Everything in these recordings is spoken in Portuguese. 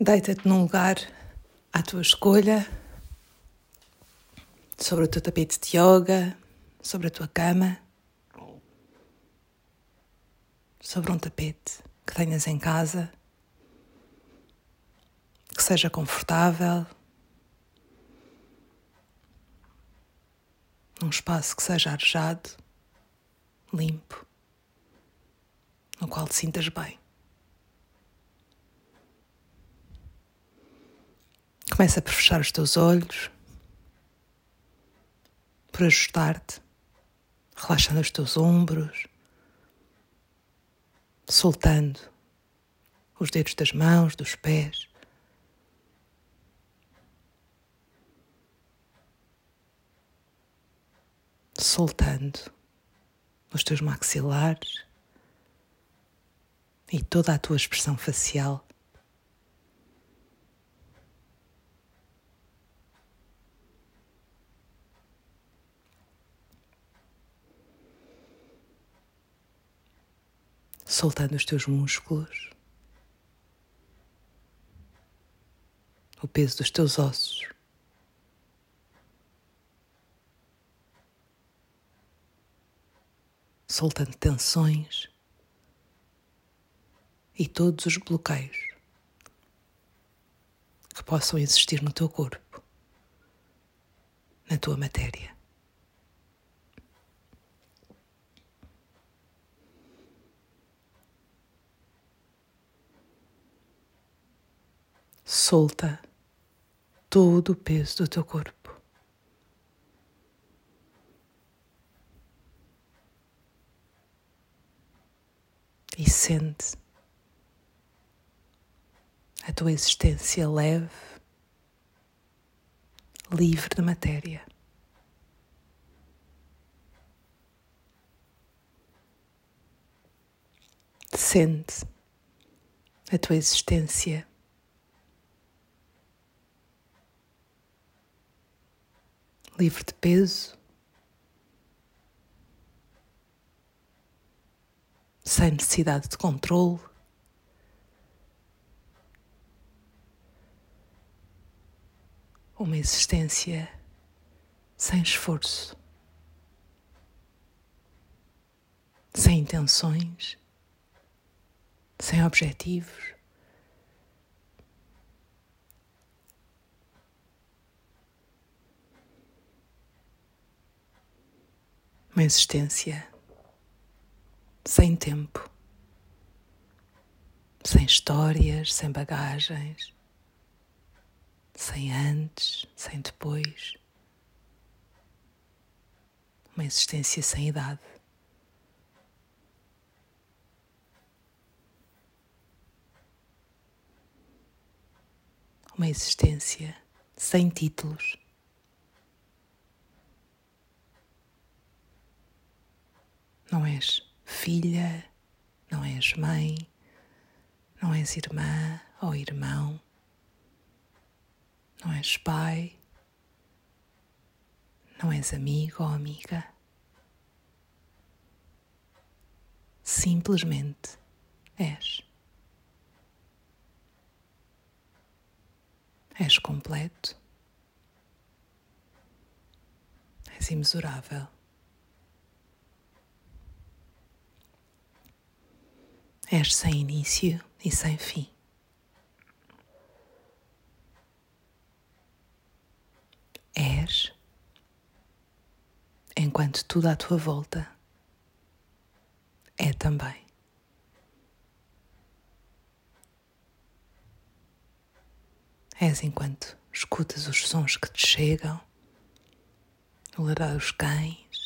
Deita-te num lugar à tua escolha, sobre o teu tapete de yoga, sobre a tua cama, sobre um tapete que tenhas em casa, que seja confortável, num espaço que seja arejado, limpo, no qual te sintas bem. Começa por fechar os teus olhos, por ajustar-te, relaxando os teus ombros, soltando os dedos das mãos, dos pés. Soltando os teus maxilares e toda a tua expressão facial. Soltando os teus músculos, o peso dos teus ossos. Soltando tensões e todos os bloqueios que possam existir no teu corpo, na tua matéria. Solta todo o peso do teu corpo. E sente a tua existência leve, livre de matéria. Sente a tua existência livre de peso, sem necessidade de controle. Uma existência sem esforço, sem intenções, sem objetivos. Uma existência sem tempo, sem histórias, sem bagagens, sem antes, sem depois. Uma existência sem idade. Uma existência sem títulos. Não és filha, não és mãe, não és irmã ou irmão, não és pai, não és amigo ou amiga. Simplesmente és. És completo. És imensurável. És sem início e sem fim. És enquanto tudo à tua volta é também. És enquanto escutas os sons que te chegam, o ladrar dos cães,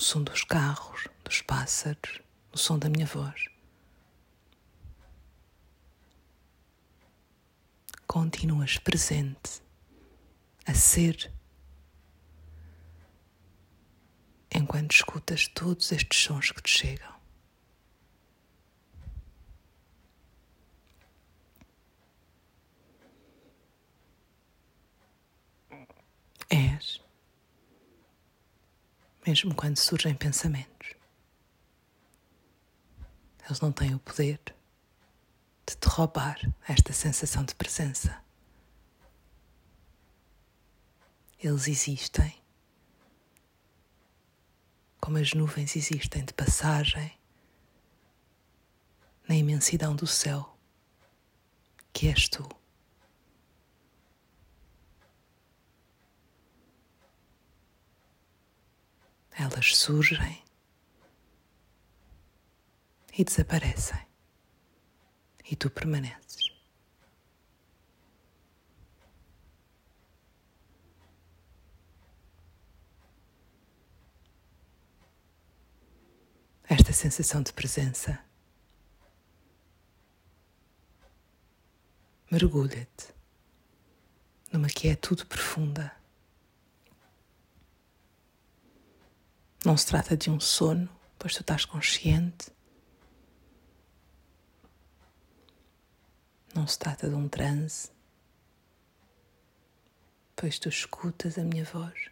o som dos carros, dos pássaros, o som da minha voz. Continuas presente a ser enquanto escutas todos estes sons que te chegam. És mesmo quando surgem pensamentos. Eles não têm o poder de te roubar esta sensação de presença. Eles existem como as nuvens existem de passagem na imensidão do céu, que és tu. Elas surgem e desaparecem, e tu permaneces. Esta sensação de presença mergulha-te numa quietude profunda. Não se trata de um sono, pois tu estás consciente. Não se trata de um transe, pois tu escutas a minha voz.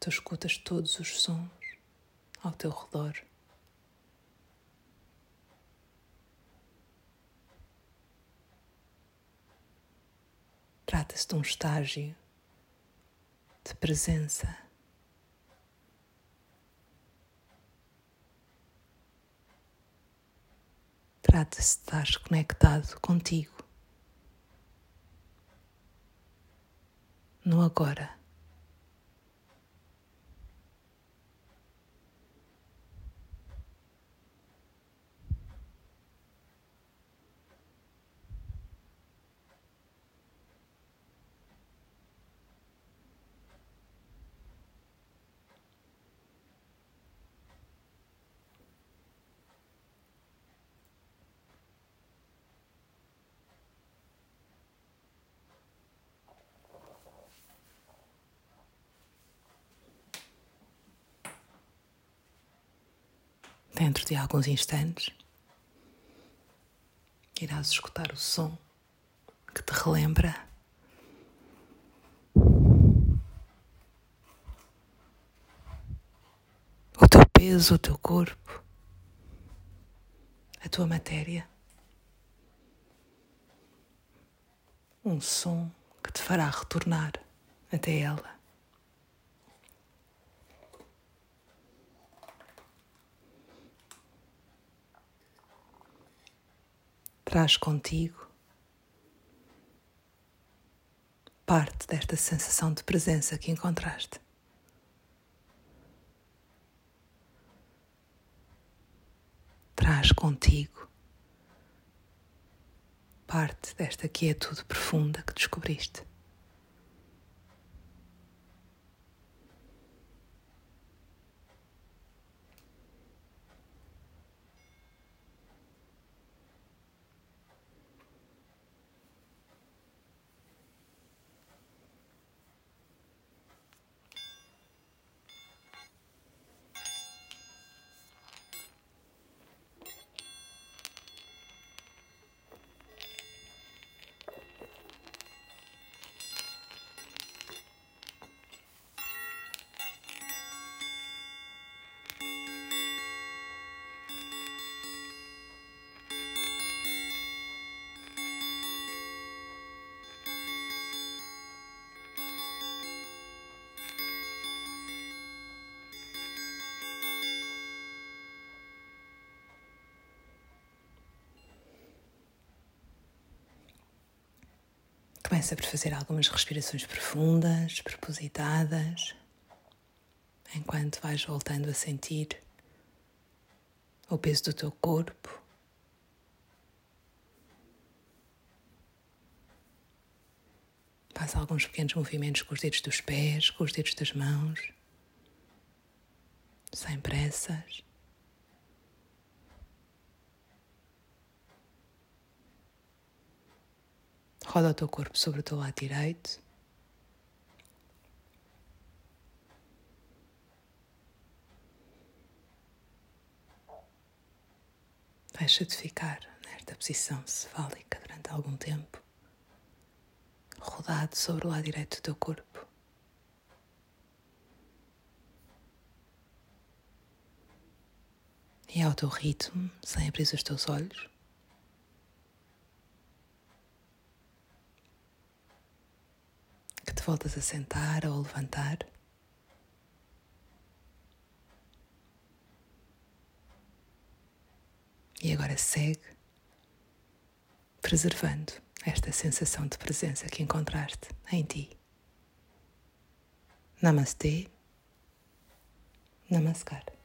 Tu escutas todos os sons ao teu redor. Trata-se de um estágio de presença. Trata-se de estar conectado contigo no agora. Dentro de alguns instantes, irás escutar o som que te relembra o teu peso, o teu corpo, a tua matéria. Um som que te fará retornar até ela. Traz contigo parte desta sensação de presença que encontraste. Traz contigo parte desta quietude profunda que descobriste. Começa por fazer algumas respirações profundas, propositadas, enquanto vais voltando a sentir o peso do teu corpo. Faz alguns pequenos movimentos com os dedos dos pés, com os dedos das mãos, sem pressas. Roda o teu corpo sobre o teu lado direito. Deixa-te ficar nesta posição cefálica durante algum tempo, rodado sobre o lado direito do teu corpo. E ao teu ritmo, sem abrir os teus olhos. Voltas a sentar ou a levantar. E agora segue, preservando esta sensação de presença que encontraste em ti. Namastê, Namaskar.